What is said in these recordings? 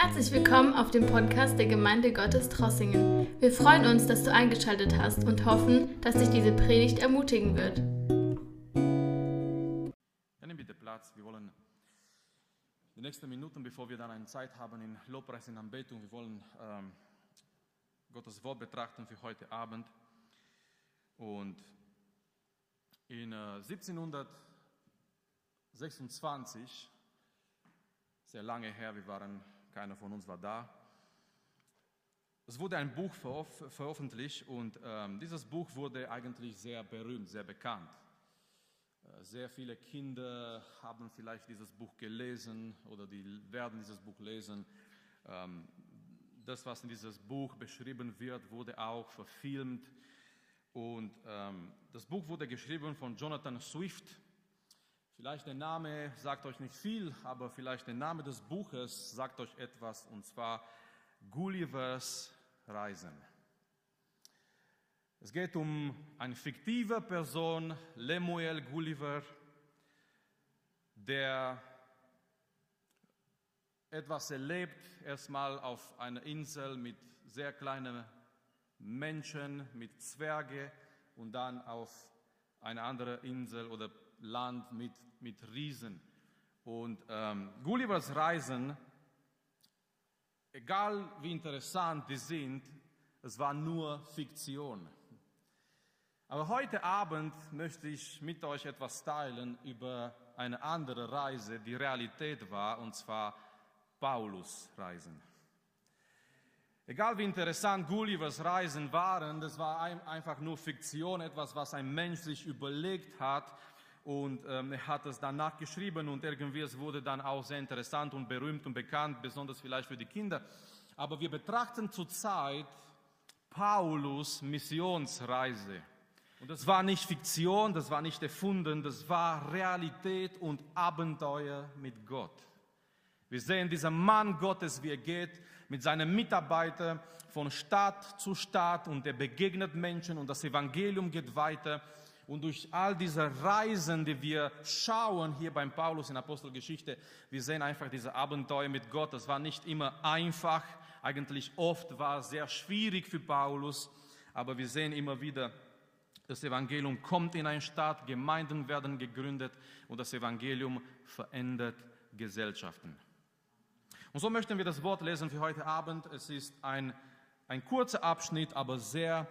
Herzlich willkommen auf dem Podcast der Gemeinde Gottes Trossingen. Wir freuen uns, dass du eingeschaltet hast und hoffen, dass dich diese Predigt ermutigen wird. Ja, nimm bitte Platz. Wir wollen die nächsten Minuten, bevor wir dann eine Zeit haben in Lobpreis, in Anbetung, wir wollen ähm, Gottes Wort betrachten für heute Abend. Und in äh, 1726, sehr lange her, wir waren, keiner von uns war da, es wurde ein Buch veröf- veröffentlicht und ähm, dieses Buch wurde eigentlich sehr berühmt, sehr bekannt. Äh, Sehr viele Kinder haben vielleicht dieses Buch gelesen oder die werden dieses Buch lesen. Ähm, Das, was in dieses Buch beschrieben wird, wurde auch verfilmt. Und ähm, das Buch wurde geschrieben von Jonathan Swift. Vielleicht der Name sagt euch nicht viel, aber vielleicht der Name des Buches sagt euch etwas, und zwar Gullivers Reisen. Es geht um eine fiktive Person, Lemuel Gulliver, der etwas erlebt, erstmal auf einer Insel mit sehr kleinen Menschen, mit Zwerge und dann auf eine andere Insel oder Land mit, mit Riesen. Und ähm, Gullivers Reisen, egal wie interessant die sind, es war nur Fiktion. Aber heute Abend möchte ich mit euch etwas teilen über eine andere Reise, die Realität war, und zwar Paulus Reisen. Egal wie interessant Gullivers Reisen waren, das war ein, einfach nur Fiktion, etwas, was ein Mensch sich überlegt hat und ähm, er hat es danach geschrieben und irgendwie es wurde dann auch sehr interessant und berühmt und bekannt, besonders vielleicht für die Kinder. Aber wir betrachten zurzeit Paulus Missionsreise. Und das war nicht Fiktion, das war nicht erfunden, das war Realität und Abenteuer mit Gott. Wir sehen diesen Mann Gottes, wie er geht mit seinen Mitarbeitern von Stadt zu Stadt und er begegnet Menschen und das Evangelium geht weiter. Und durch all diese Reisen, die wir schauen hier beim Paulus in Apostelgeschichte, wir sehen einfach diese Abenteuer mit Gott. Das war nicht immer einfach, eigentlich oft war es sehr schwierig für Paulus, aber wir sehen immer wieder, das Evangelium kommt in eine Stadt, Gemeinden werden gegründet und das Evangelium verändert Gesellschaften. Und so möchten wir das Wort lesen für heute Abend. Es ist ein, ein kurzer Abschnitt, aber sehr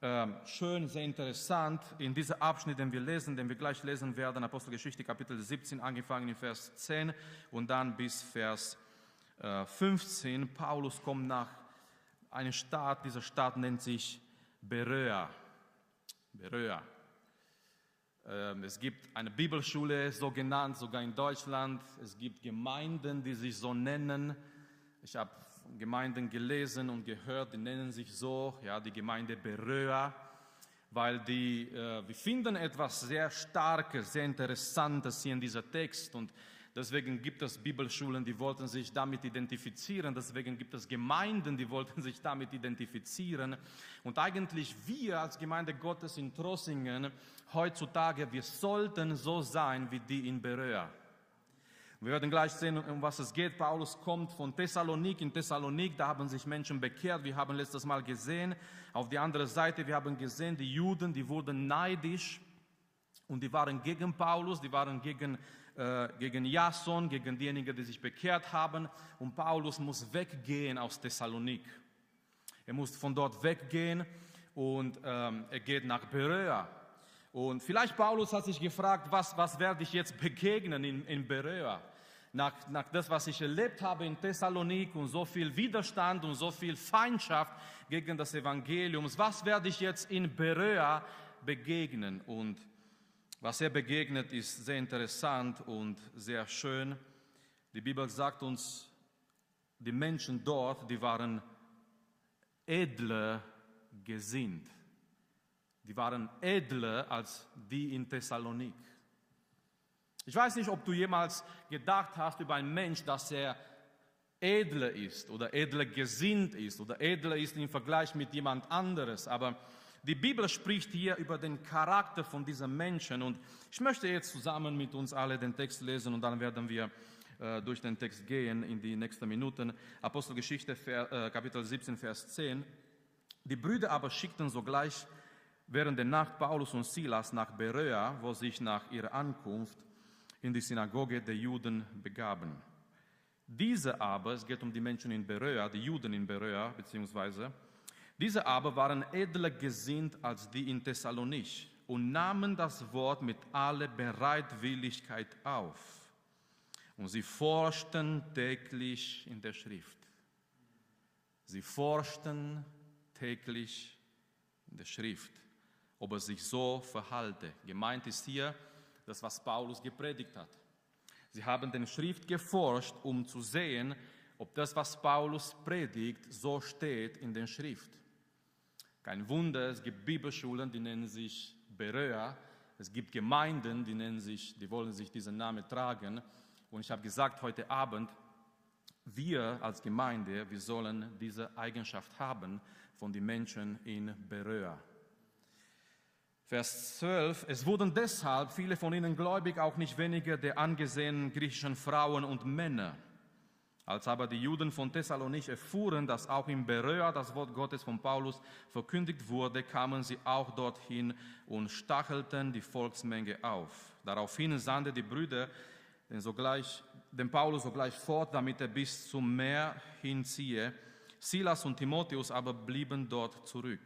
äh, schön, sehr interessant. In diesem Abschnitt, den wir lesen, den wir gleich lesen werden, Apostelgeschichte Kapitel 17, angefangen in Vers 10 und dann bis Vers äh, 15. Paulus kommt nach einer Stadt, diese Stadt nennt sich Beröa. Beröa. Ähm, Es gibt eine Bibelschule, so genannt, sogar in Deutschland. Es gibt Gemeinden, die sich so nennen. Ich habe Gemeinden gelesen und gehört, die nennen sich so, ja, die Gemeinde Beröa, weil die, äh, wir finden etwas sehr Starkes, sehr Interessantes hier in dieser Text und deswegen gibt es Bibelschulen, die wollten sich damit identifizieren, deswegen gibt es Gemeinden, die wollten sich damit identifizieren und eigentlich wir als Gemeinde Gottes in Trossingen heutzutage, wir sollten so sein wie die in Beröa. Wir werden gleich sehen, um was es geht. Paulus kommt von Thessalonik. In Thessalonik, da haben sich Menschen bekehrt. Wir haben letztes Mal gesehen, auf die andere Seite, wir haben gesehen, die Juden, die wurden neidisch und die waren gegen Paulus, die waren gegen, äh, gegen Jason, gegen diejenigen, die sich bekehrt haben. Und Paulus muss weggehen aus Thessalonik. Er muss von dort weggehen und ähm, er geht nach Beröa. Und vielleicht Paulus hat sich gefragt, was, was werde ich jetzt begegnen in, in Beröa? Nach, nach das, was ich erlebt habe in Thessalonik und so viel Widerstand und so viel Feindschaft gegen das Evangelium, was werde ich jetzt in Beröa begegnen? Und was er begegnet, ist sehr interessant und sehr schön. Die Bibel sagt uns, die Menschen dort, die waren edler gesinnt. Die waren edler als die in Thessalonik. Ich weiß nicht, ob du jemals gedacht hast über einen Mensch, dass er edler ist oder edler gesinnt ist oder edler ist im Vergleich mit jemand anderes. Aber die Bibel spricht hier über den Charakter von diesen Menschen und ich möchte jetzt zusammen mit uns alle den Text lesen und dann werden wir äh, durch den Text gehen in die nächsten Minuten. Apostelgeschichte, äh, Kapitel 17, Vers 10. Die Brüder aber schickten sogleich während der Nacht Paulus und Silas nach Berea, wo sich nach ihrer Ankunft in die Synagoge der Juden begaben. Diese aber, es geht um die Menschen in Berea, die Juden in Berea, beziehungsweise, diese aber waren edler gesinnt als die in Thessalonich und nahmen das Wort mit aller Bereitwilligkeit auf. Und sie forschten täglich in der Schrift. Sie forschten täglich in der Schrift, ob er sich so verhalte. Gemeint ist hier das, was Paulus gepredigt hat. Sie haben den Schrift geforscht, um zu sehen, ob das, was Paulus predigt, so steht in der Schrift. Kein Wunder, es gibt Bibelschulen, die nennen sich Berea. Es gibt Gemeinden, die nennen sich, die wollen sich diesen Namen tragen. Und ich habe gesagt heute Abend, wir als Gemeinde, wir sollen diese Eigenschaft haben von den Menschen in Berea. Vers 12, es wurden deshalb viele von ihnen gläubig, auch nicht weniger der angesehenen griechischen Frauen und Männer. Als aber die Juden von Thessalonich erfuhren, dass auch in Berea das Wort Gottes von Paulus verkündigt wurde, kamen sie auch dorthin und stachelten die Volksmenge auf. Daraufhin sandten die Brüder den, sogleich, den Paulus sogleich fort, damit er bis zum Meer hinziehe. Silas und Timotheus aber blieben dort zurück.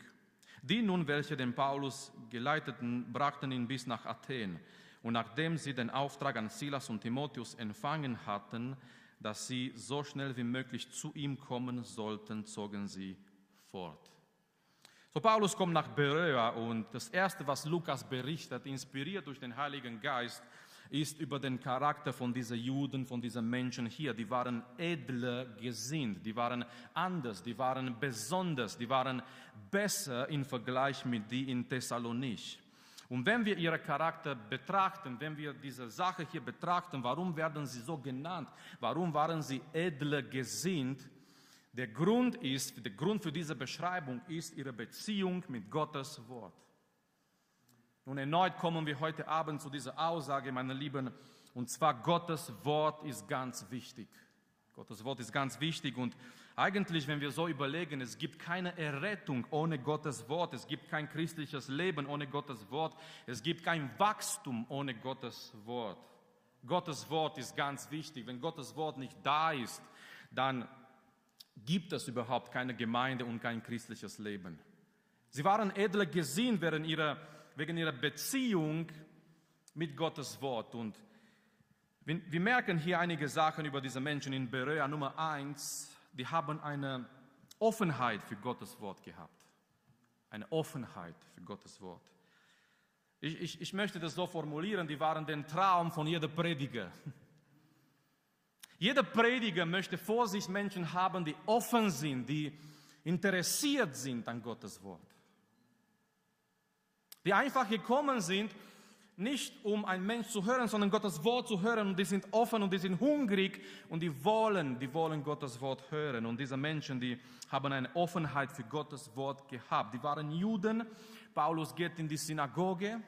Die nun, welche den Paulus geleiteten, brachten ihn bis nach Athen. Und nachdem sie den Auftrag an Silas und Timotheus empfangen hatten, dass sie so schnell wie möglich zu ihm kommen sollten, zogen sie fort. So, Paulus kommt nach Berea und das Erste, was Lukas berichtet, inspiriert durch den Heiligen Geist, ist über den Charakter von diesen Juden, von diesen Menschen hier. Die waren edler gesinnt, die waren anders, die waren besonders, die waren besser im Vergleich mit die in Thessalonich. Und wenn wir ihren Charakter betrachten, wenn wir diese Sache hier betrachten, warum werden sie so genannt? Warum waren sie edler gesinnt? Der Grund ist, der Grund für diese Beschreibung ist ihre Beziehung mit Gottes Wort. Nun erneut kommen wir heute Abend zu dieser Aussage, meine Lieben, und zwar Gottes Wort ist ganz wichtig. Gottes Wort ist ganz wichtig und eigentlich, wenn wir so überlegen, es gibt keine Errettung ohne Gottes Wort, es gibt kein christliches Leben ohne Gottes Wort, es gibt kein Wachstum ohne Gottes Wort. Gottes Wort ist ganz wichtig. Wenn Gottes Wort nicht da ist, dann gibt es überhaupt keine Gemeinde und kein christliches Leben. Sie waren edler gesehen während ihrer wegen ihrer Beziehung mit Gottes Wort. Und wir merken hier einige Sachen über diese Menschen in Berea. Nummer eins, die haben eine Offenheit für Gottes Wort gehabt. Eine Offenheit für Gottes Wort. Ich, ich, ich möchte das so formulieren, die waren der Traum von jeder Prediger. Jeder Prediger möchte vor sich Menschen haben, die offen sind, die interessiert sind an Gottes Wort die einfach gekommen sind, nicht um ein Mensch zu hören, sondern Gottes Wort zu hören und die sind offen und die sind hungrig und die wollen, die wollen Gottes Wort hören und diese Menschen, die haben eine Offenheit für Gottes Wort gehabt. Die waren Juden. Paulus geht in die Synagoge.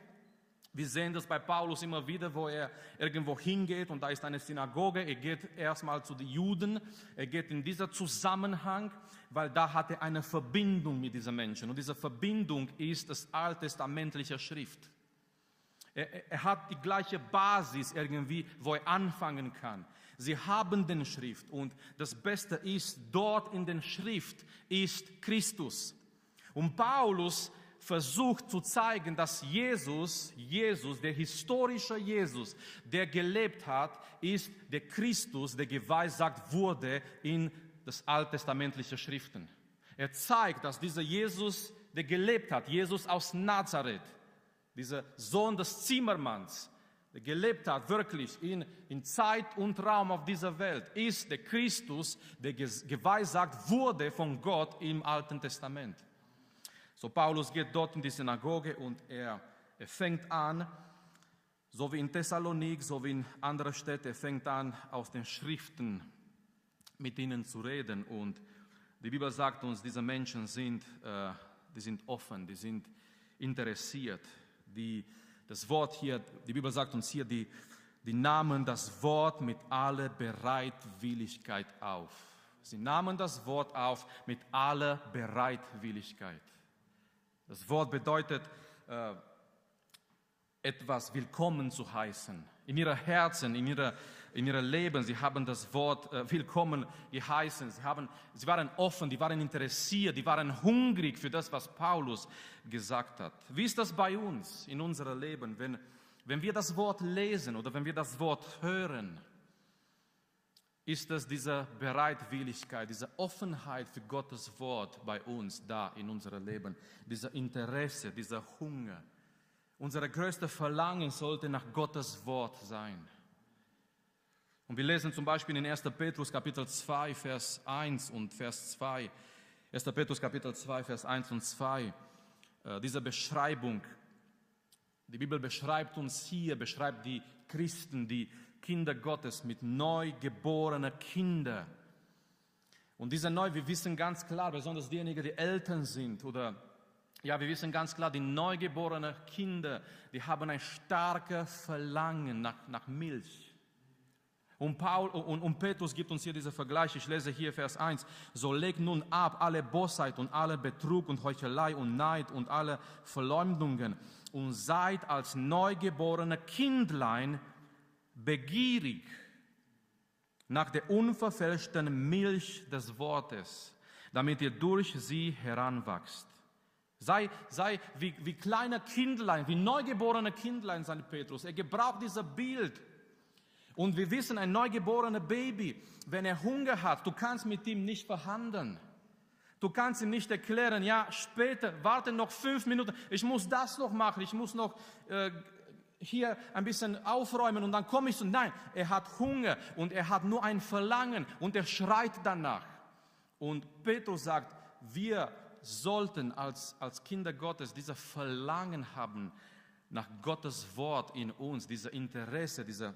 Wir sehen das bei Paulus immer wieder, wo er irgendwo hingeht und da ist eine Synagoge. Er geht erstmal zu den Juden. Er geht in dieser Zusammenhang weil da hat er eine Verbindung mit diesen Menschen. Und diese Verbindung ist das alttestamentliche Schrift. Er, er, hat die gleiche Basis irgendwie, wo er anfangen kann. Sie haben den Schrift und das Beste ist, dort in den Schrift ist Christus. Und Paulus versucht zu zeigen, dass Jesus, Jesus, der historische Jesus, der gelebt hat, ist der Christus, der geweissagt wurde in das alttestamentliche Schriften. Er zeigt, dass dieser Jesus, der gelebt hat, Jesus aus Nazareth, dieser Sohn des Zimmermanns, der gelebt hat wirklich in, in Zeit und Raum auf dieser Welt, ist der Christus, der geweissagt wurde von Gott im Alten Testament. So Paulus geht dort in die Synagoge und er, er fängt an, so wie in Thessalonik, so wie in anderen Städten, er fängt an, aus den Schriften mit ihnen zu reden. Und die Bibel sagt uns, diese Menschen sind, äh, die sind offen, die sind interessiert. Die, das Wort hier, die Bibel sagt uns hier, die, die nahmen das Wort mit aller Bereitwilligkeit auf. Sie nahmen das Wort auf mit aller Bereitwilligkeit. Das Wort bedeutet, äh, etwas willkommen zu heißen. In ihrer Herzen, in ihrer, in ihrer Leben, sie haben das Wort äh, willkommen geheißen. Sie, haben, sie waren offen, die waren interessiert, die waren hungrig für das, was Paulus gesagt hat. Wie ist das bei uns in unserem Leben, wenn, wenn wir das Wort lesen oder wenn wir das Wort hören? Ist es diese Bereitwilligkeit, diese Offenheit für Gottes Wort bei uns da in unserem Leben, dieser Interesse, dieser Hunger? Unser größter Verlangen sollte nach Gottes Wort sein. Und wir lesen zum Beispiel in 1. Petrus Kapitel 2, Vers 1 und Vers 2. 1. Petrus Kapitel 2, Vers 1 und 2. Äh, diese Beschreibung, die Bibel beschreibt uns hier, beschreibt die Christen, die Kinder Gottes mit neugeborenen Kindern. Und diese neu, wir wissen ganz klar, besonders diejenigen, die Eltern sind oder ja, wir wissen ganz klar, die neugeborenen Kinder, die haben ein starkes Verlangen nach, nach Milch. Und, Paul, und, und Petrus gibt uns hier diesen Vergleich. Ich lese hier Vers 1. So legt nun ab alle Bosheit und alle Betrug und Heuchelei und Neid und alle Verleumdungen und seid als neugeborene Kindlein begierig nach der unverfälschten Milch des Wortes, damit ihr durch sie heranwachst Sei, sei wie, wie kleine Kindlein, wie neugeborene Kindlein, sagt Petrus. Er gebraucht dieses Bild. Und wir wissen, ein neugeborenes Baby, wenn er Hunger hat, du kannst mit ihm nicht verhandeln. Du kannst ihm nicht erklären, ja, später, warte noch fünf Minuten, ich muss das noch machen, ich muss noch äh, hier ein bisschen aufräumen und dann komme ich zu. Nein, er hat Hunger und er hat nur ein Verlangen und er schreit danach. Und Petrus sagt, wir sollten als, als Kinder Gottes dieser Verlangen haben nach Gottes Wort in uns, dieser Interesse, diese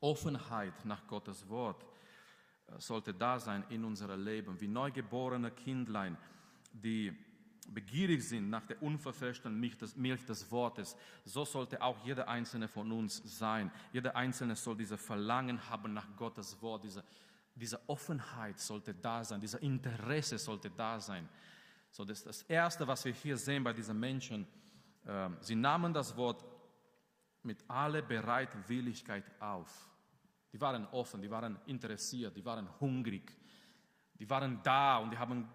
Offenheit nach Gottes Wort äh, sollte da sein in unserem Leben, wie neugeborene Kindlein, die begierig sind nach der unverfälschten Milch des, Wortes, so sollte auch jeder einzelne von uns sein. Jeder einzelne soll diese Verlangen haben nach Gottes Wort, diese, diese Offenheit sollte da sein, dieser Interesse sollte da sein. So, das das Erste, was wir hier sehen bei diesen Menschen. Äh, sie nahmen das Wort mit aller Bereitwilligkeit auf. Die waren offen, die waren interessiert, die waren hungrig, die waren da und die haben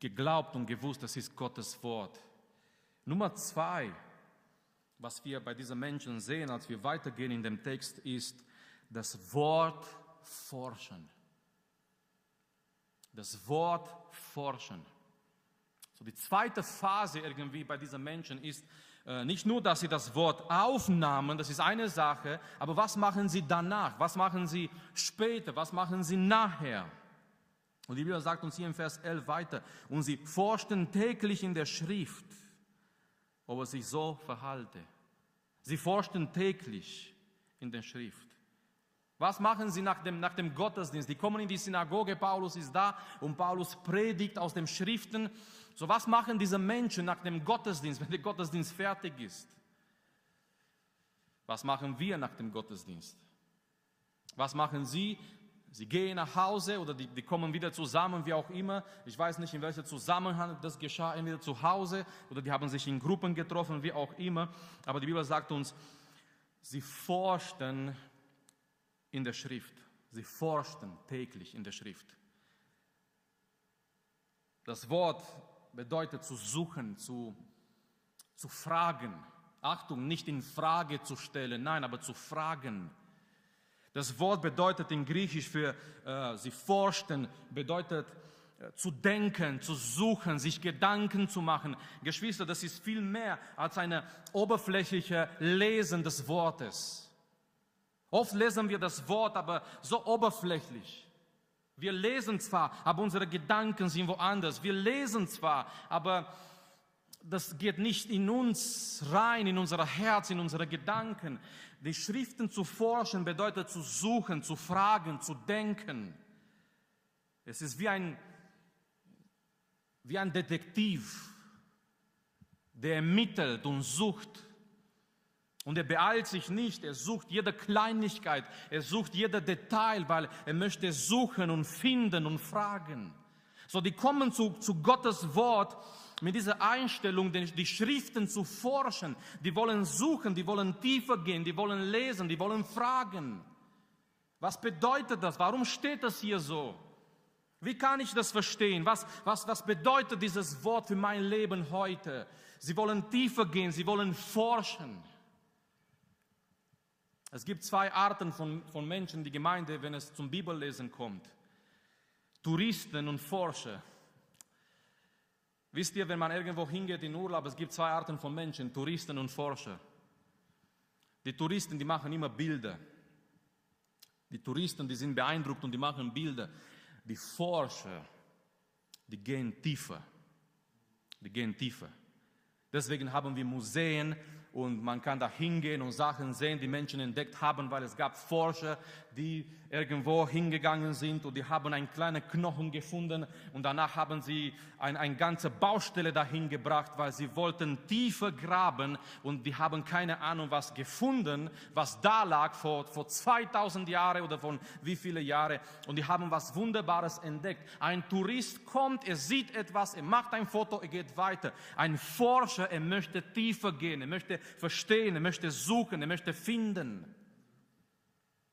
geglaubt und gewusst, das ist Gottes Wort. Nummer zwei, was wir bei diesen Menschen sehen, als wir weitergehen in dem Text, ist das Wort forschen. Das Wort forschen. So die zweite Phase irgendwie bei diesen Menschen ist äh, nicht nur, dass sie das Wort aufnahmen, das ist eine Sache, aber was machen sie danach? Was machen sie später? Was machen sie nachher? Und die Bibel sagt uns hier im Vers 11 weiter, und sie forschten täglich in der Schrift, ob er sich so verhalte. Sie forschten täglich in der Schrift. Was machen sie nach dem, nach dem Gottesdienst? Die kommen in die Synagoge, Paulus ist da und Paulus predigt aus den Schriften. So was machen diese Menschen nach dem Gottesdienst, wenn der Gottesdienst fertig ist? Was machen wir nach dem Gottesdienst? Was machen sie? Sie gehen nach Hause oder die, die kommen wieder zusammen, wie auch immer. Ich weiß nicht, in welchem Zusammenhang das geschah, entweder zu Hause oder die haben sich in Gruppen getroffen, wie auch immer. Aber die Bibel sagt uns, sie forschten in der Schrift. Sie forschten täglich in der Schrift. Das Wort bedeutet zu suchen, zu, zu fragen. Achtung, nicht in Frage zu stellen, nein, aber zu fragen. Das Wort bedeutet in Griechisch für äh, sie forschten, bedeutet äh, zu denken, zu suchen, sich Gedanken zu machen. Geschwister, das ist viel mehr als eine oberflächliche Lesen des Wortes. Oft lesen wir das Wort, aber so oberflächlich. Wir lesen zwar, aber unsere Gedanken sind woanders. Wir lesen zwar, aber das geht nicht in uns rein, in unser Herz, in unsere Gedanken. Die Schriften zu forschen bedeutet zu suchen, zu fragen, zu denken. Es ist wie ein, wie ein Detektiv, der ermittelt und sucht Und er beeilt sich nicht, er sucht jede Kleinigkeit, er sucht jeder Detail, weil er möchte suchen und finden und fragen. So, die kommen zu, zu Gottes Wort mit dieser Einstellung, die Schriften zu forschen. Die wollen suchen, die wollen tiefer gehen, die wollen lesen, die wollen fragen. Was bedeutet das? Warum steht das hier so? Wie kann ich das verstehen? Was, was, was bedeutet dieses Wort für mein Leben heute? Sie wollen tiefer gehen, sie wollen forschen. Es gibt zwei Arten von, von Menschen, die Gemeinde, wenn es zum Bibellesen kommt. Touristen und Forscher. Wisst ihr, wenn man irgendwo hingeht in Urlaub, es gibt zwei Arten von Menschen, Touristen und Forscher. Die Touristen, die machen immer Bilder. Die Touristen, die sind beeindruckt und die machen Bilder. Die Forscher, die gehen tiefer. Die gehen tiefer. Deswegen haben wir Museen und man kann da hingehen und Sachen sehen, die Menschen entdeckt haben, weil es gab Forscher, die irgendwo hingegangen sind und die haben einen kleinen Knochen gefunden und danach haben sie ein, eine ganze Baustelle dahin gebracht, weil sie wollten tiefer graben und die haben keine Ahnung was gefunden, was da lag vor, vor 2000 Jahren oder von wie viele Jahre und die haben was Wunderbares entdeckt. Ein Tourist kommt, er sieht etwas, er macht ein Foto, er geht weiter. Ein Forscher, er möchte tiefer gehen, er möchte verstehen, er möchte suchen, er möchte finden.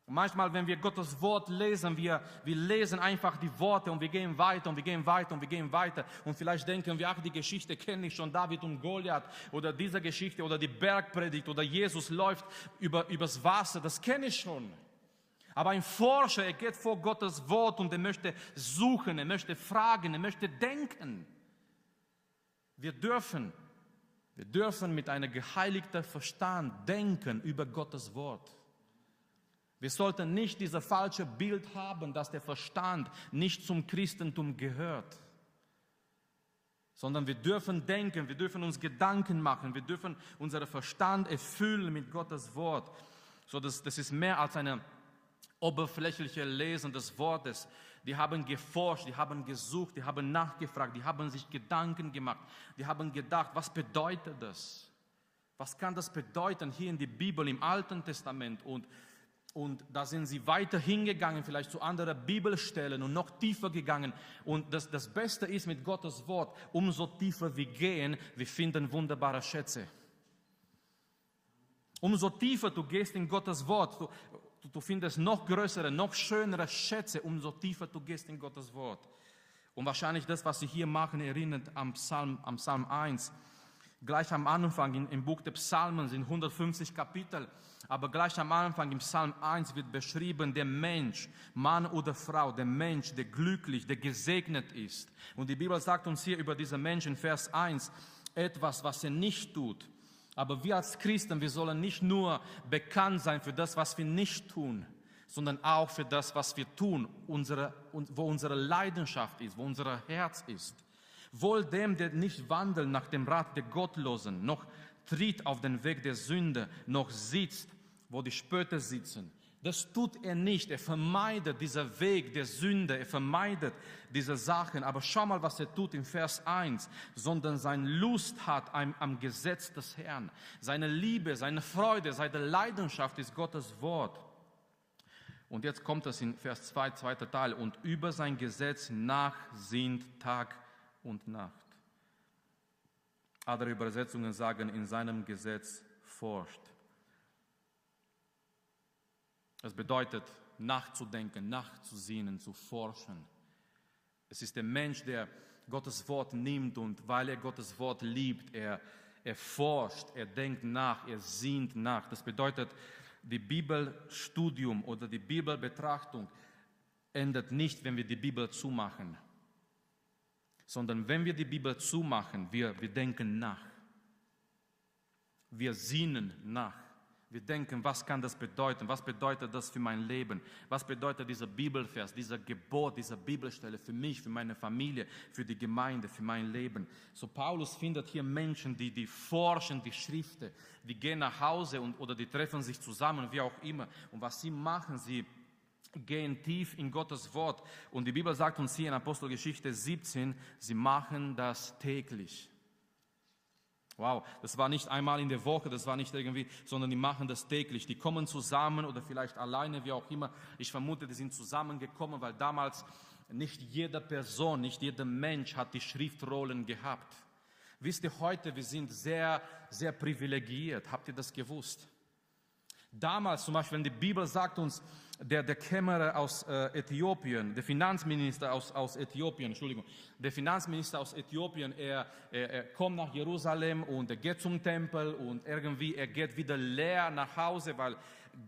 Und manchmal, wenn wir Gottes Wort lesen, wir, wir lesen einfach die Worte und wir gehen weiter und wir gehen weiter und wir gehen weiter. Und vielleicht denken wir, ach, die Geschichte kenne ich schon, David und Goliath oder diese Geschichte oder die Bergpredigt oder Jesus läuft über, übers Wasser, das kenne ich schon. Aber ein Forscher, er geht vor Gottes Wort und er möchte suchen, er möchte fragen, er möchte denken. Wir dürfen, wir dürfen mit einem geheiligten Verstand denken über Gottes Wort. Wir sollten nicht dieses falsche Bild haben, dass der Verstand nicht zum Christentum gehört, sondern wir dürfen denken, wir dürfen uns Gedanken machen, wir dürfen unseren Verstand erfüllen mit Gottes Wort. So, das, das ist mehr als eine oberflächliche Lesen des Wortes. Die haben geforscht, die haben gesucht, die haben nachgefragt, die haben sich Gedanken gemacht, die haben gedacht, was bedeutet das? Was kann das bedeuten hier in der Bibel, im Alten Testament? Und und da sind sie weiter hingegangen, vielleicht zu anderen Bibelstellen und noch tiefer gegangen. Und das, das Beste ist mit Gottes Wort, umso tiefer wir gehen, wir finden wunderbare Schätze. Umso tiefer du gehst in Gottes Wort, du, du findest noch größere, noch schönere Schätze, umso tiefer du gehst in Gottes Wort. Und wahrscheinlich das, was sie hier machen, erinnert am Psalm, am Psalm 1. Gleich am Anfang im Buch der Psalmen sind 150 Kapitel. Aber gleich am Anfang im Psalm 1 wird beschrieben, der Mensch, Mann oder Frau, der Mensch, der glücklich, der gesegnet ist. Und die Bibel sagt uns hier über diesen Menschen, Vers 1, etwas, was er nicht tut. Aber wir als Christen, wir sollen nicht nur bekannt sein für das, was wir nicht tun, sondern auch für das, was wir tun, unsere, wo unsere Leidenschaft ist, wo unser Herz ist. Wohl dem, der nicht wandelt nach dem Rat der Gottlosen, noch tritt auf den Weg der Sünde, noch sitzt wo die Spötter sitzen. Das tut er nicht. Er vermeidet diesen Weg der Sünde. Er vermeidet diese Sachen. Aber schau mal, was er tut im Vers 1. Sondern sein Lust hat am, am Gesetz des Herrn. Seine Liebe, seine Freude, seine Leidenschaft ist Gottes Wort. Und jetzt kommt es in Vers 2, zweiter Teil. Und über sein Gesetz nachsinnt Tag und Nacht. Andere Übersetzungen sagen, in seinem Gesetz forscht. Das bedeutet, nachzudenken, nachzusehen, zu forschen. Es ist der Mensch, der Gottes Wort nimmt und weil er Gottes Wort liebt, er, er forscht, er denkt nach, er sehnt nach. Das bedeutet, die Bibelstudium oder die Bibelbetrachtung endet nicht, wenn wir die Bibel zumachen, sondern wenn wir die Bibel zumachen, wir, wir denken nach. Wir sinnen nach. Wir denken, was kann das bedeuten? Was bedeutet das für mein Leben? Was bedeutet dieser Bibelvers, dieser Gebot, diese Bibelstelle für mich, für meine Familie, für die Gemeinde, für mein Leben? So Paulus findet hier Menschen, die, die forschen die Schriften, die gehen nach Hause und, oder die treffen sich zusammen, wie auch immer. Und was sie machen, sie gehen tief in Gottes Wort. Und die Bibel sagt uns hier in Apostelgeschichte 17, sie machen das täglich. Wow, das war nicht einmal in der Woche, das war nicht irgendwie, sondern die machen das täglich. Die kommen zusammen oder vielleicht alleine, wie auch immer. Ich vermute, die sind zusammengekommen, weil damals nicht jede Person, nicht jeder Mensch hat die Schriftrollen gehabt. Wisst ihr heute, wir sind sehr, sehr privilegiert. Habt ihr das gewusst? Damals zum Beispiel, wenn die Bibel sagt uns, der, der Kämmerer aus äh, Äthiopien, der Finanzminister aus, aus Äthiopien, Entschuldigung, der Finanzminister aus Äthiopien, er, er, er kommt nach Jerusalem und er geht zum Tempel und irgendwie er geht wieder leer nach Hause, weil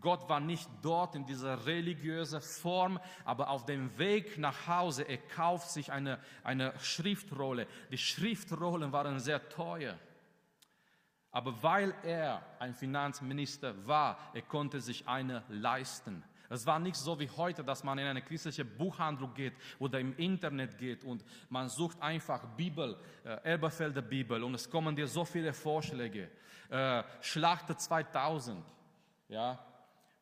Gott war nicht dort in dieser religiösen Form, aber auf dem Weg nach Hause, er kauft sich eine, eine Schriftrolle. Die Schriftrollen waren sehr teuer. Aber weil er ein Finanzminister war, er konnte sich eine leisten. Es war nicht so wie heute, dass man in eine christliche Buchhandlung geht oder im Internet geht und man sucht einfach Bibel, äh, Elberfelder Bibel und es kommen dir so viele Vorschläge. Äh, Schlachter 2000, ja,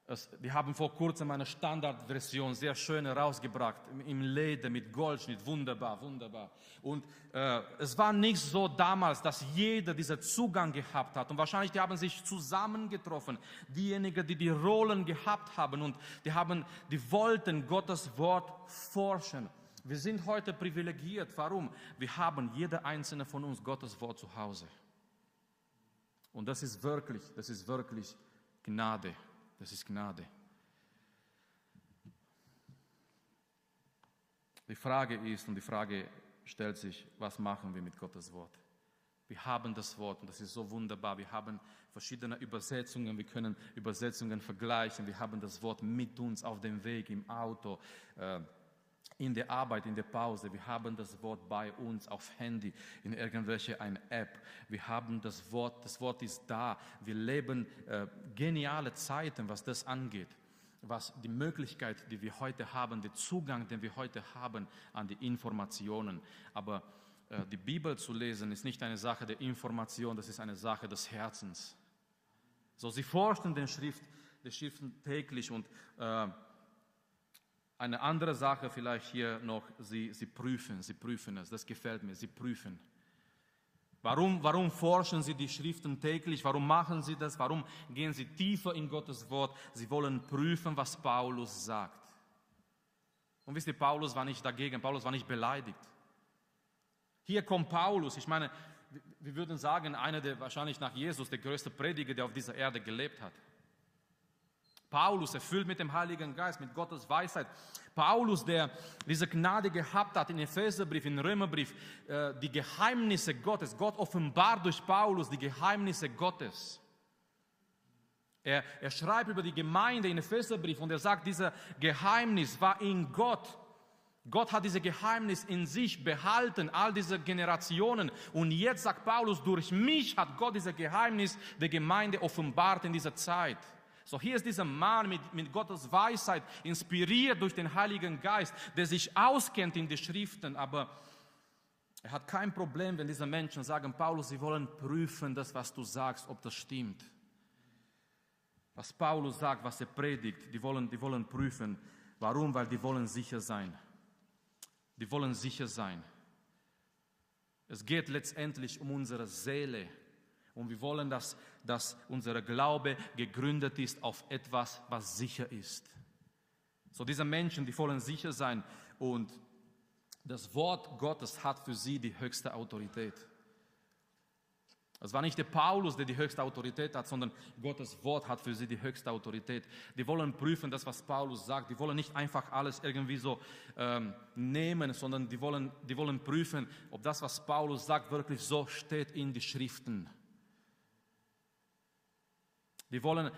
es, die haben vor kurzem eine Standardversion, sehr schön herausgebracht, im Leder mit Goldschnitt, wunderbar, wunderbar. Und äh, es war nicht so damals, dass jeder diesen Zugang gehabt hat. Und wahrscheinlich die haben sich zusammengetroffen, diejenigen, die die Rollen gehabt haben und die haben, die wollten Gottes Wort forschen. Wir sind heute privilegiert. Warum? Wir haben jeder einzelne von uns Gottes Wort zu Hause. Und das ist wirklich, das ist wirklich Gnade. Das ist Gnade. Die Frage ist, und die Frage stellt sich, was machen wir mit Gottes Wort? Wir haben das Wort und das ist so wunderbar. Wir haben verschiedene Übersetzungen, wir können Übersetzungen vergleichen. Wir haben das Wort mit uns auf dem Weg, im Auto, äh, in der Arbeit, in der Pause. Wir haben das Wort bei uns auf Handy, in irgendwelche eine App. Wir haben das Wort, das Wort ist da. Wir leben äh, geniale Zeiten, was das angeht. Was die Möglichkeit, die wir heute haben, den Zugang, den wir heute haben an die Informationen. Aber äh, die Bibel zu lesen ist nicht eine Sache der Information, das ist eine Sache des Herzens. So, sie forschen den Schrift, die Schriften täglich und äh, eine andere Sache vielleicht hier noch, sie, sie prüfen, sie prüfen es, das gefällt mir, sie prüfen. Warum, warum forschen sie die Schriften täglich? Warum machen sie das? Warum gehen sie tiefer in Gottes Wort? Sie wollen prüfen, was Paulus sagt. Und wisst ihr, Paulus war nicht dagegen, Paulus war nicht beleidigt. Hier kommt Paulus, ich meine, wir würden sagen, einer der wahrscheinlich nach Jesus der größte Prediger, der auf dieser Erde gelebt hat. Paulus, erfüllt mit dem Heiligen Geist, mit Gottes Weisheit. Paulus, der diese Gnade gehabt hat in Epheserbrief, in Römerbrief, äh, die Geheimnisse Gottes. Gott offenbart durch Paulus die Geheimnisse Gottes. Er, er schreibt über die Gemeinde in Epheserbrief und er sagt, dieser Geheimnis war in Gott. Gott hat dieses Geheimnis in sich behalten, all diese Generationen. Und jetzt sagt Paulus, durch mich hat Gott dieses Geheimnis der Gemeinde offenbart in dieser Zeit. So hier ist dieser Mann mit, mit Gottes Weisheit, inspiriert durch den Heiligen Geist, der sich auskennt in die Schriften, aber er hat kein Problem, wenn diese Menschen sagen, Paulus, sie wollen prüfen das, was du sagst, ob das stimmt. Was Paulus sagt, was er predigt, die wollen, die wollen prüfen. Warum? Weil die wollen sicher sein. Die wollen sicher sein. Es geht letztendlich um unsere Seele. Und wir wollen, dass, dass unser Glaube gegründet ist auf etwas, was sicher ist. So diese Menschen, die wollen sicher sein und das Wort Gottes hat für sie die höchste Autorität. Es war nicht der Paulus, der die höchste Autorität hat, sondern Gottes Wort hat für sie die höchste Autorität. Die wollen prüfen, das, was Paulus sagt. Die wollen nicht einfach alles irgendwie so ähm, nehmen, sondern die wollen, die wollen prüfen, ob das, was Paulus sagt, wirklich so steht in die Schriften. Die wollen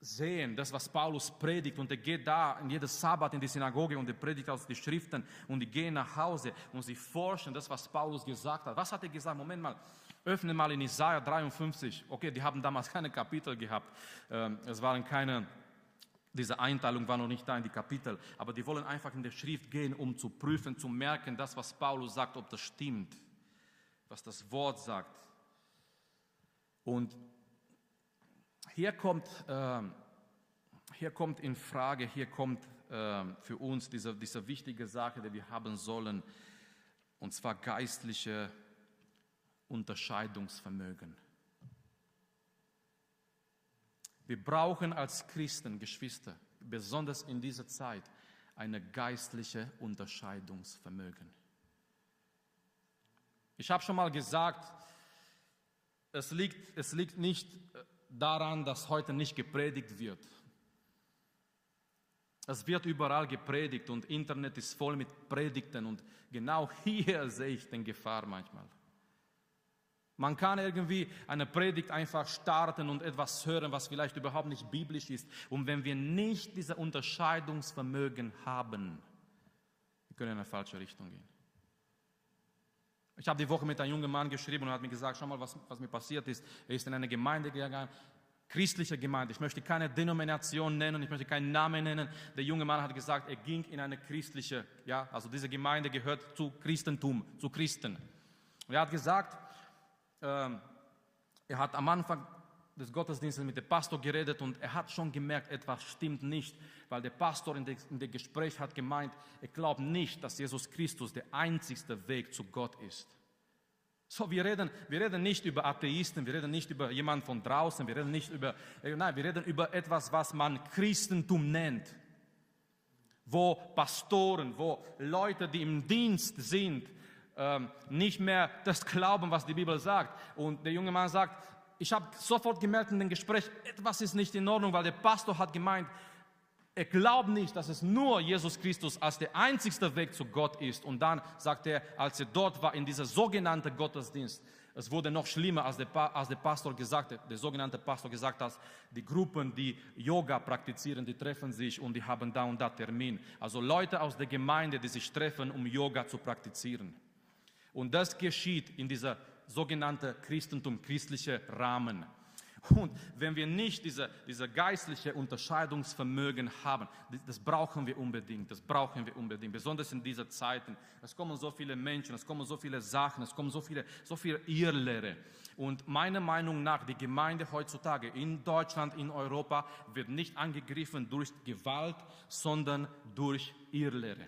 sehen, das, was Paulus predigt, und er geht da in jedes Sabbat in die Synagoge und er predigt aus den Schriften und die gehen nach Hause und sie forschen das, was Paulus gesagt hat. Was hat er gesagt? Moment mal, öffne mal in Isaiah 53. Okay, die haben damals keine Kapitel gehabt. Ähm, es waren keine, diese Einteilung war noch nicht da in die Kapitel, aber die wollen einfach in der Schrift gehen, um zu prüfen, zu merken, das, was Paulus sagt, ob das stimmt, was das Wort sagt. Und hier kommt, äh, hier kommt in Frage, hier kommt äh, für uns diese, diese wichtige Sache, die wir haben sollen, und zwar geistliche Unterscheidungsvermögen. Wir brauchen als Christen, Geschwister, besonders in dieser Zeit, eine geistliche Unterscheidungsvermögen. Ich habe schon mal gesagt, es liegt, es liegt nicht daran, dass heute nicht gepredigt wird. Es wird überall gepredigt und Internet ist voll mit Predigten und genau hier sehe ich den Gefahr manchmal. Man kann irgendwie eine Predigt einfach starten und etwas hören, was vielleicht überhaupt nicht biblisch ist. Und wenn wir nicht diese Unterscheidungsvermögen haben, wir können in eine falsche Richtung gehen. Ich habe die Woche mit einem jungen Mann geschrieben und hat mir gesagt, schau mal, was, was mir passiert ist. Er ist in eine Gemeinde gegangen, christliche Gemeinde. Ich möchte keine Denomination nennen, ich möchte keinen Namen nennen. Der junge Mann hat gesagt, er ging in eine christliche, ja, also diese Gemeinde gehört zu Christentum, zu Christen. Und er hat gesagt, ähm, er hat am Anfang des Gottesdienstes mit dem Pastor geredet und er hat schon gemerkt, etwas stimmt nicht, weil der Pastor in dem, in dem Gespräch hat gemeint, er glaubt nicht, dass Jesus Christus der einzigste Weg zu Gott ist. So, wir reden, wir reden nicht über Atheisten, wir reden nicht über jemanden von draußen, wir reden nicht über, nein, wir reden über etwas, was man Christentum nennt. Wo Pastoren, wo Leute, die im Dienst sind, ähm, nicht mehr das glauben, was die Bibel sagt. Und der junge Mann sagt, ich habe sofort gemerkt in dem Gespräch, etwas ist nicht in Ordnung, weil der Pastor hat gemeint, er glaubt nicht, dass es nur Jesus Christus als der einzigste Weg zu Gott ist. Und dann sagt er, als er dort war in dieser sogenannten Gottesdienst, es wurde noch schlimmer, als der, als der Pastor gesagt hat, der sogenannte Pastor gesagt hat, die Gruppen, die Yoga praktizieren, die treffen sich und die haben da und da Termin. Also Leute aus der Gemeinde, die sich treffen, um Yoga zu praktizieren. Und das geschieht in dieser sogenannten Christentum, christliche Rahmen. Und wenn wir nicht diese, diese geistliche Unterscheidungsvermögen haben, das brauchen wir unbedingt, das brauchen wir unbedingt, besonders in diesen Zeiten. Es kommen so viele Menschen, es kommen so viele Sachen, es kommen so viele, so viele Irrlehre. Und meiner Meinung nach, die Gemeinde heutzutage in Deutschland, in Europa, wird nicht angegriffen durch Gewalt, sondern durch Irrlehre.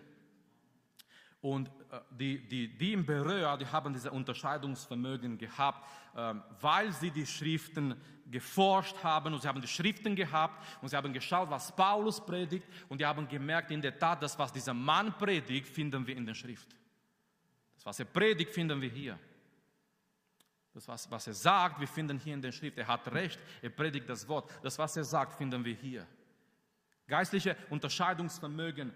Und äh, die, die, die im Berührer, die haben diese Unterscheidungsvermögen gehabt, ähm, weil sie die Schriften geforscht haben und sie haben die Schriften gehabt und sie haben geschaut, was Paulus predigt und die haben gemerkt, in der Tat, das, was dieser Mann predigt, finden wir in der Schrift. Das, was er predigt, finden wir hier. Das, was, was er sagt, wir finden hier in der Schrift. Er hat recht, er predigt das Wort. Das, was er sagt, finden wir hier. Geistliche Unterscheidungsvermögen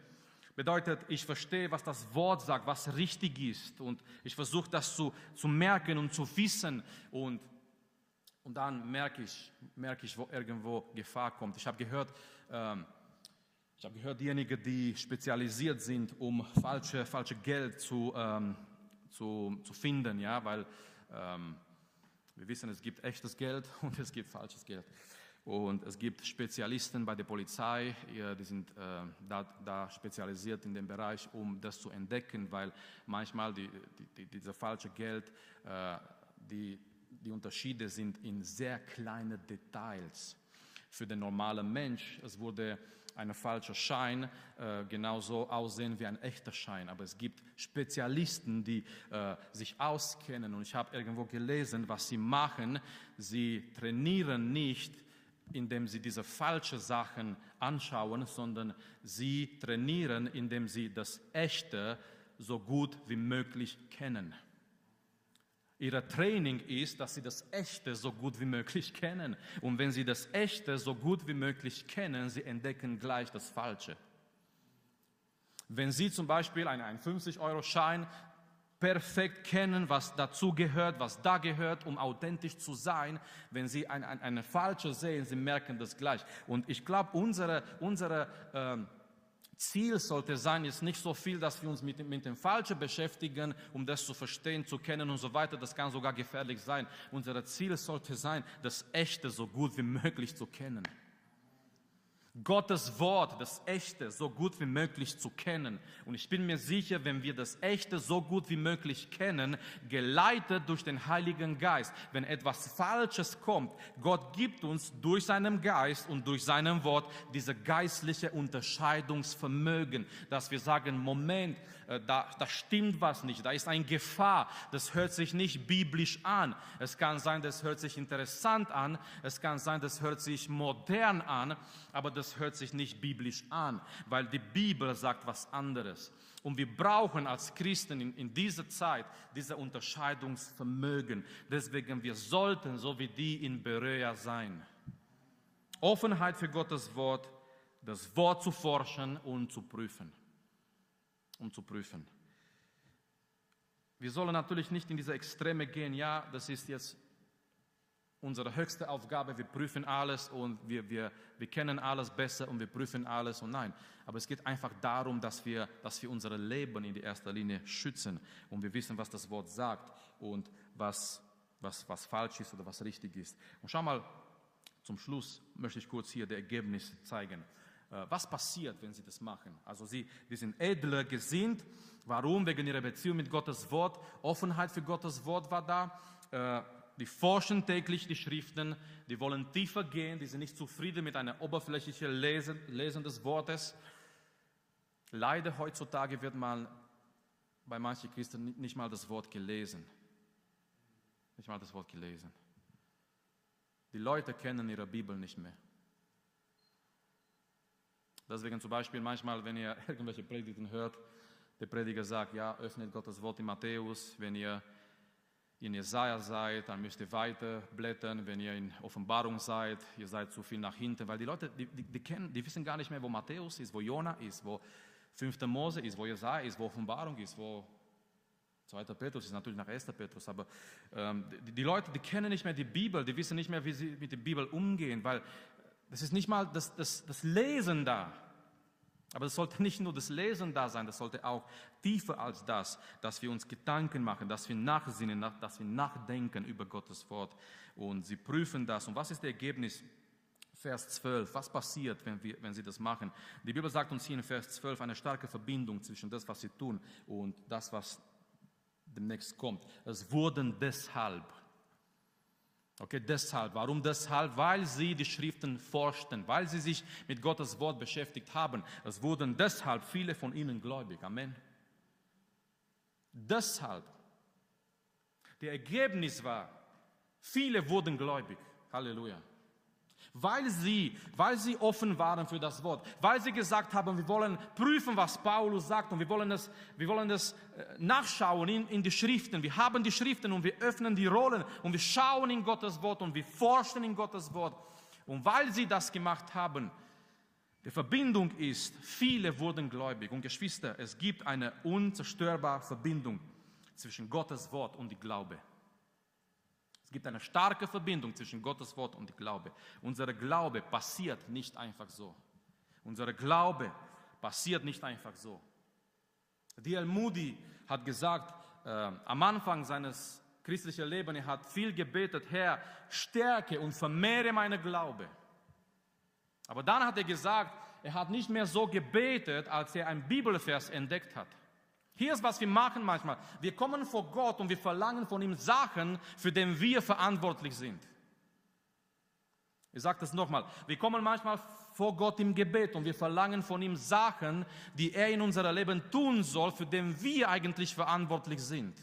bedeutet, ich verstehe, was das Wort sagt, was richtig ist und ich versuche das zu, zu merken und zu wissen und, und dann merke ich, merke ich, wo irgendwo Gefahr kommt. Ich habe gehört, ähm, ich habe gehört, diejenigen, die spezialisiert sind, um falsche, falsche Geld zu, ähm, zu, zu finden, ja, weil ähm, wir wissen, es gibt echtes Geld und es gibt falsches Geld. Und es gibt Spezialisten bei der Polizei, die sind äh, da, da, spezialisiert in dem Bereich, um das zu entdecken, weil manchmal die, die, die, diese falsche Geld, äh, die, die Unterschiede sind in sehr kleinen Details. Für den normalen Mensch, es würde ein falscher Schein äh, genauso aussehen wie ein echter Schein. Aber es gibt Spezialisten, die äh, sich auskennen. Und ich habe irgendwo gelesen, was sie machen. Sie trainieren nicht indem sie diese falschen Sachen anschauen, sondern sie trainieren, indem sie das Echte so gut wie möglich kennen. Ihr Training ist, dass sie das Echte so gut wie möglich kennen. Und wenn sie das Echte so gut wie möglich kennen, sie entdecken gleich das Falsche. Wenn Sie zum Beispiel einen 50-Euro-Schein perfekt kennen, was dazu gehört, was da gehört, um authentisch zu sein. Wenn Sie ein, ein, eine falsche sehen, Sie merken das gleich. Und ich glaube, unsere, unsere ähm, Ziel sollte sein, jetzt nicht so viel, dass wir uns mit, mit dem Falschen beschäftigen, um das zu verstehen, zu kennen und so weiter. Das kann sogar gefährlich sein. Unser Ziel sollte sein, das Echte so gut wie möglich zu kennen. Gottes Wort, das Echte, so gut wie möglich zu kennen. Und ich bin mir sicher, wenn wir das Echte so gut wie möglich kennen, geleitet durch den Heiligen Geist, wenn etwas Falsches kommt, Gott gibt uns durch seinen Geist und durch seinem Wort diese geistliche Unterscheidungsvermögen, dass wir sagen, Moment, da, da stimmt was nicht, da ist eine Gefahr, das hört sich nicht biblisch an. Es kann sein, das hört sich interessant an, es kann sein, das hört sich modern an, aber das hört sich nicht biblisch an, weil die Bibel sagt was anderes. Und wir brauchen als Christen in, in dieser Zeit diese Unterscheidungsvermögen. Deswegen wir sollten so wie die in Berea sein. Offenheit für Gottes Wort, das Wort zu forschen und zu prüfen um zu prüfen. Wir sollen natürlich nicht in diese Extreme gehen, ja, das ist jetzt unsere höchste Aufgabe, wir prüfen alles und wir, wir, wir kennen alles besser und wir prüfen alles und nein. Aber es geht einfach darum, dass wir, dass wir unser Leben in erster Linie schützen und wir wissen, was das Wort sagt und was, was, was falsch ist oder was richtig ist. Und schau mal, zum Schluss möchte ich kurz hier das Ergebnis zeigen. Äh, was passiert, wenn sie das machen. Also sie, die sind edler gesinnt. Warum? Wegen ihrer Beziehung mit Gottes Wort. Offenheit für Gottes Wort war da. Äh, die forschen täglich die Schriften, die wollen tiefer gehen, die sind nicht zufrieden mit einer oberflächlichen Lesen, Lesen des Wortes. Leider heutzutage wird mal bei manchen Christen nicht mal das Wort gelesen. Nicht mal das Wort gelesen. Die Leute kennen ihre Bibel nicht mehr. Deswegen zum Beispiel manchmal, wenn ihr irgendwelche Predigten hört, der Prediger sagt, ja, öffnet Gottes Wort in Matthäus, wenn ihr in Jesaja seid, dann müsst ihr weiter blättern. Wenn ihr in Offenbarung seid, ihr seid zu viel nach hinten, weil die Leute, die, die, die, kennen, die wissen gar nicht mehr, wo Matthäus ist, wo Jona ist, wo 5. Mose ist, wo Jesaja ist, wo Offenbarung ist, wo 2. Petrus ist natürlich nach 1. Petrus, aber ähm, die, die, Leute, die kennen nicht mehr die Bibel, die wissen nicht mehr, wie sie mit der Bibel umgehen, weil es ist nicht mal das, das, das Lesen da. Aber es sollte nicht nur das Lesen da sein, das sollte auch tiefer als das, dass wir uns Gedanken machen, dass wir nachsinnen, dass wir nachdenken über Gottes Wort. Und sie prüfen das. Und was ist das Ergebnis? Vers 12. Was passiert, wenn, wir, wenn sie das machen? Die Bibel sagt uns hier in Vers 12 eine starke Verbindung zwischen das, was sie tun und das, was demnächst kommt. Es wurden deshalb Okay, deshalb. Warum deshalb? Weil sie die Schriften forschten, weil sie sich mit Gottes Wort beschäftigt haben. Es wurden deshalb viele von ihnen gläubig. Amen. Deshalb. Der Ergebnis war, viele wurden gläubig. Halleluja weil sie, weil sie offen waren für das Wort, weil sie gesagt haben, wir wollen prüfen, was Paulus sagt und wir wollen das, wir wollen das äh, nachschauen in, in die Schriften. Wir haben die Schriften und wir öffnen die Rollen und wir schauen in Gottes Wort und wir forschen in Gottes Wort. Und weil sie das gemacht haben, die Verbindung ist, viele wurden gläubig. Und Geschwister, es gibt eine unzerstörbare Verbindung zwischen Gottes Wort und die Glaube. Es gibt eine starke Verbindung zwischen Gottes Wort und Glaube. Unser Glaube passiert nicht einfach so. Unser Glaube passiert nicht einfach so. D.L. Moody hat gesagt, äh, am Anfang seines christlichen Lebens, er hat viel gebetet, Herr, stärke und vermehre meine Glaube. Aber dann hat er gesagt, er hat nicht mehr so gebetet, als er ein Bibelvers entdeckt hat. Hier ist, was wir machen manchmal. Wir kommen vor Gott und wir verlangen von ihm Sachen, für die wir verantwortlich sind. Ich sage das nochmal. Wir kommen manchmal vor Gott im Gebet und wir verlangen von ihm Sachen, die er in unserem Leben tun soll, für die wir eigentlich verantwortlich sind.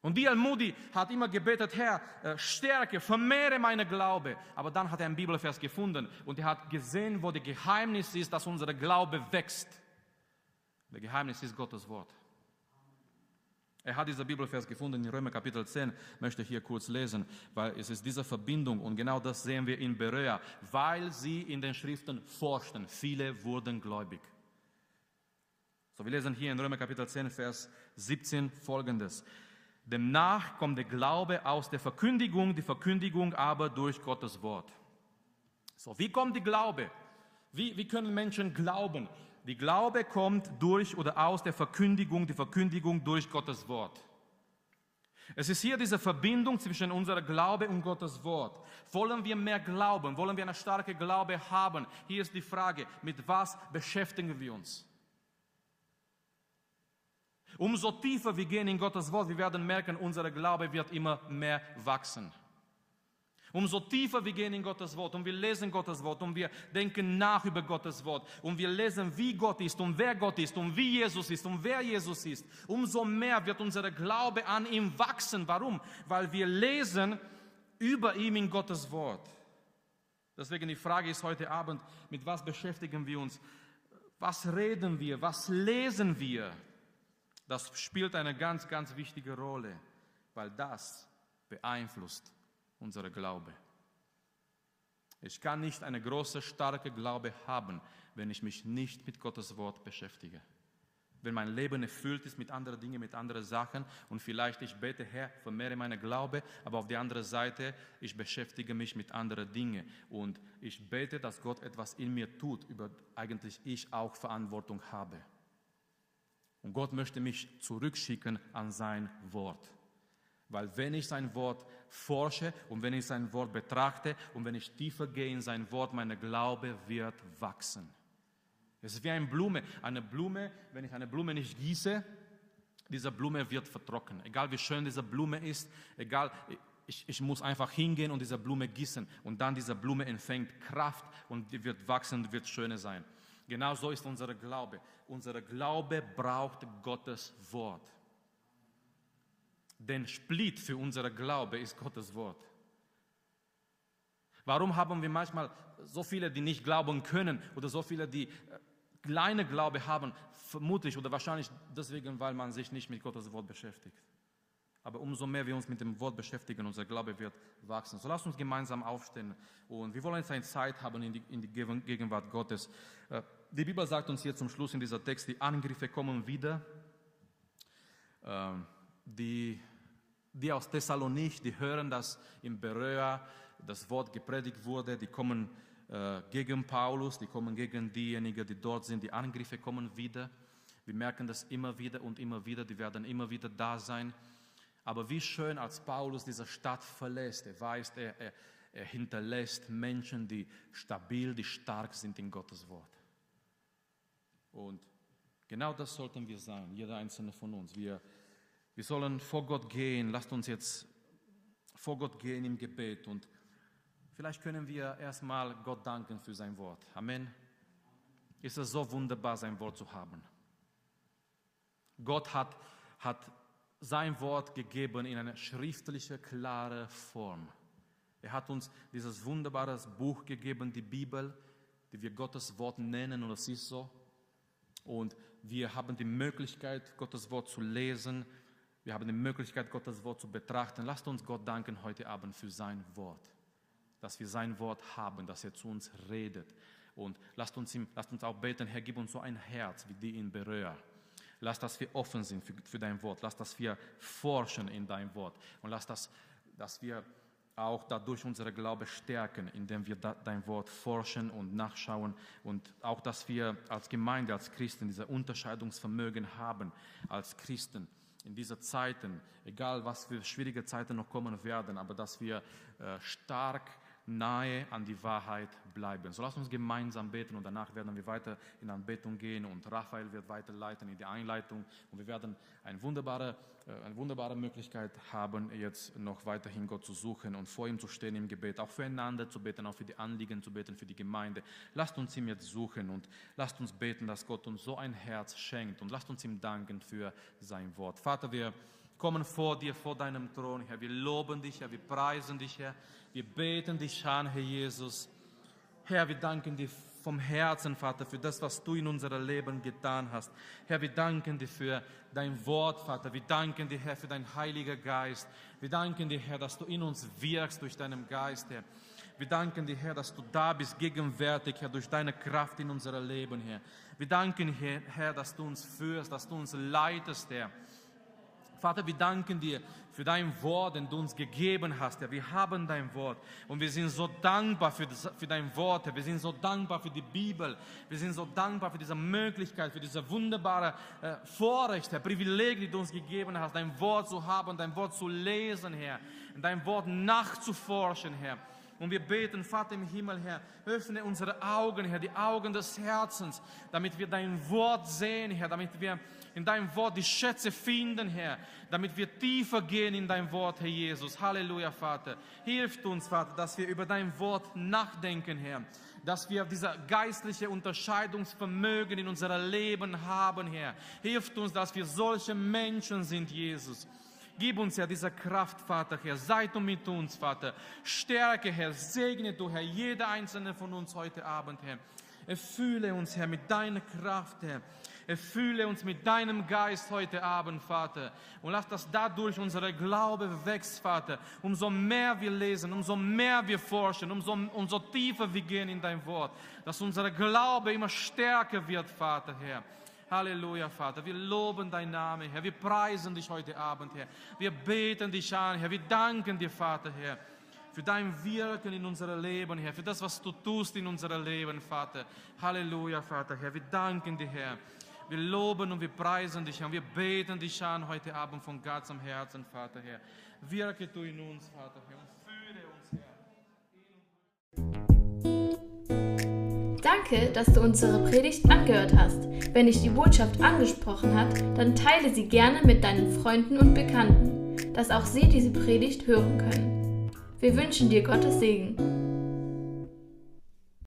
Und die Moody hat immer gebetet, Herr, äh, stärke, vermehre meine Glaube. Aber dann hat er einen Bibelvers gefunden und er hat gesehen, wo das Geheimnis ist, dass unser Glaube wächst. Der Geheimnis ist Gottes Wort. Er hat diesen Bibelvers gefunden in Römer Kapitel 10, möchte ich hier kurz lesen, weil es ist diese Verbindung und genau das sehen wir in Berea, weil sie in den Schriften forschten. Viele wurden gläubig. So, wir lesen hier in Römer Kapitel 10, Vers 17 folgendes. Demnach kommt der Glaube aus der Verkündigung, die Verkündigung aber durch Gottes Wort. So, wie kommt die Glaube? Wie, wie können Menschen glauben? Die Glaube kommt durch oder aus der Verkündigung, die Verkündigung durch Gottes Wort. Es ist hier diese Verbindung zwischen unserem Glaube und Gottes Wort. Wollen wir mehr glauben? Wollen wir eine starke Glaube haben? Hier ist die Frage, mit was beschäftigen wir uns? Umso tiefer wir gehen in Gottes Wort, wir werden merken, unser Glaube wird immer mehr wachsen. Umso tiefer wir gehen in Gottes Wort und wir lesen Gottes Wort und wir denken nach über Gottes Wort und wir lesen, wie Gott ist und wer Gott ist und wie Jesus ist und wer Jesus ist, umso mehr wird unser Glaube an ihm wachsen. Warum? Weil wir lesen über ihm in Gottes Wort. Deswegen die Frage ist heute Abend, mit was beschäftigen wir uns? Was reden wir? Was lesen wir? Das spielt eine ganz, ganz wichtige Rolle, weil das beeinflusst unser Glaube. Ich kann nicht eine große, starke Glaube haben, wenn ich mich nicht mit Gottes Wort beschäftige. Wenn mein Leben erfüllt ist mit anderen Dingen, mit anderen Sachen und vielleicht ich bete, Herr, vermehre meine Glaube, aber auf der anderen Seite, ich beschäftige mich mit anderen Dingen und ich bete, dass Gott etwas in mir tut, über eigentlich ich auch Verantwortung habe. Und Gott möchte mich zurückschicken an sein Wort. Weil wenn ich sein Wort forsche und wenn ich sein Wort betrachte und wenn ich tiefer gehe in sein Wort, meine Glaube wird wachsen. Es ist wie eine Blume. Eine Blume, wenn ich eine Blume nicht gieße, diese Blume wird vertrocknen. Egal wie schön diese Blume ist, egal, ich, ich muss einfach hingehen und diese Blume gießen und dann diese Blume empfängt Kraft und die wird wachsen und wird schöner sein. Genau so ist unser Glaube. Unser Glaube braucht Gottes Wort. Denn Split für unser Glaube ist Gottes Wort. Warum haben wir manchmal so viele, die nicht glauben können oder so viele, die äh, kleine Glaube haben? Vermutlich oder wahrscheinlich deswegen, weil man sich nicht mit Gottes Wort beschäftigt. Aber umso mehr wir uns mit dem Wort beschäftigen, unser Glaube wird wachsen. So lasst uns gemeinsam aufstehen. Und wir wollen jetzt eine Zeit haben in die, in die Gegenwart Gottes. Äh, die Bibel sagt uns hier zum Schluss in dieser Text, die Angriffe kommen wieder. Ähm, die die aus Thessalonich, die hören, dass in Berea das Wort gepredigt wurde, die kommen äh, gegen Paulus, die kommen gegen diejenigen, die dort sind, die Angriffe kommen wieder. Wir merken das immer wieder und immer wieder, die werden immer wieder da sein. Aber wie schön, als Paulus diese Stadt verlässt, er weiß, er, er, er hinterlässt Menschen, die stabil, die stark sind in Gottes Wort. Und genau das sollten wir sein, jeder einzelne von uns. Wir wir sollen vor Gott gehen. Lasst uns jetzt vor Gott gehen im Gebet und vielleicht können wir erstmal Gott danken für sein Wort. Amen. Ist es so wunderbar, sein Wort zu haben. Gott hat, hat sein Wort gegeben in eine schriftliche, klare Form. Er hat uns dieses wunderbare Buch gegeben, die Bibel, die wir Gottes Wort nennen, und es ist so. Und wir haben die Möglichkeit, Gottes Wort zu lesen, wir haben die Möglichkeit, Gottes Wort zu betrachten. Lasst uns Gott danken heute Abend für sein Wort, dass wir sein Wort haben, dass er zu uns redet. Und lasst uns, ihm, lasst uns auch beten, Herr, gib uns so ein Herz wie die in Beröa. Lass, dass wir offen sind für, für dein Wort. Lass, dass wir forschen in dein Wort. Und lass, dass, dass wir auch dadurch unsere Glaube stärken, indem wir dein Wort forschen und nachschauen und auch, dass wir als Gemeinde, als Christen diese Unterscheidungsvermögen haben, als Christen in diesen Zeiten, egal was für schwierige Zeiten noch kommen werden, aber dass wir äh, stark nahe an die Wahrheit bleiben. So lasst uns gemeinsam beten und danach werden wir weiter in Anbetung gehen und Raphael wird weiterleiten in die Einleitung und wir werden eine wunderbare, äh, eine wunderbare Möglichkeit haben, jetzt noch weiterhin Gott zu suchen und vor ihm zu stehen im Gebet, auch füreinander zu beten, auch für die Anliegen zu beten, für die Gemeinde. Lasst uns ihm jetzt suchen und lasst uns beten, dass Gott uns so ein Herz schenkt und lasst uns ihm danken für sein Wort. Vater, wir kommen vor dir, vor deinem Thron, Herr. Wir loben dich, Herr. Wir preisen dich, Herr. Wir beten dich an, Herr Jesus. Herr, wir danken dir vom Herzen, Vater, für das, was du in unserem Leben getan hast. Herr, wir danken dir für dein Wort, Vater. Wir danken dir, Herr, für dein Heiliger Geist. Wir danken dir, Herr, dass du in uns wirkst durch deinen Geist, Herr. Wir danken dir, Herr, dass du da bist, gegenwärtig, Herr, durch deine Kraft in unser Leben, Herr. Wir danken dir, Herr, dass du uns führst, dass du uns leitest, Herr. Vater, wir danken dir für dein Wort, den du uns gegeben hast. Herr. Wir haben dein Wort und wir sind so dankbar für, das, für dein Wort. Herr. Wir sind so dankbar für die Bibel. Wir sind so dankbar für diese Möglichkeit, für diese wunderbare äh, Vorrecht, Herr, Privileg, die du uns gegeben hast, dein Wort zu haben, dein Wort zu lesen, Herr, dein Wort nachzuforschen, Herr. Und wir beten, Vater im Himmel, Herr, öffne unsere Augen, Herr, die Augen des Herzens, damit wir dein Wort sehen, Herr, damit wir in deinem Wort die Schätze finden, Herr, damit wir tiefer gehen in dein Wort, Herr Jesus. Halleluja, Vater. Hilft uns, Vater, dass wir über dein Wort nachdenken, Herr, dass wir dieser geistliche Unterscheidungsvermögen in unserem Leben haben, Herr. Hilft uns, dass wir solche Menschen sind, Jesus. Gib uns ja diese Kraft, Vater, Herr. Sei du mit uns, Vater. Stärke, Herr. Segne du, Herr, jeder einzelne von uns heute Abend, Herr. Erfülle uns, Herr, mit deiner Kraft, Herr. Erfülle uns mit deinem Geist heute Abend, Vater. Und lass das dadurch unsere Glaube wächst, Vater. Umso mehr wir lesen, umso mehr wir forschen, umso, umso tiefer wir gehen in dein Wort. Dass unser Glaube immer stärker wird, Vater, Herr. Halleluja, Vater. Wir loben dein Name, Herr. Wir preisen dich heute Abend, Herr. Wir beten dich an, Herr. Wir danken dir, Vater, Herr, für dein Wirken in unserem Leben, Herr. Für das, was du tust in unserem Leben, Vater. Halleluja, Vater, Herr. Wir danken dir, Herr. Wir loben und wir preisen dich, Herr. Wir beten dich an heute Abend von ganzem Herzen, Vater, Herr. Wirke du in uns, Vater, Herr. Und führe uns, Herr. Danke, dass du unsere Predigt angehört hast. Wenn dich die Botschaft angesprochen hat, dann teile sie gerne mit deinen Freunden und Bekannten, dass auch sie diese Predigt hören können. Wir wünschen dir Gottes Segen.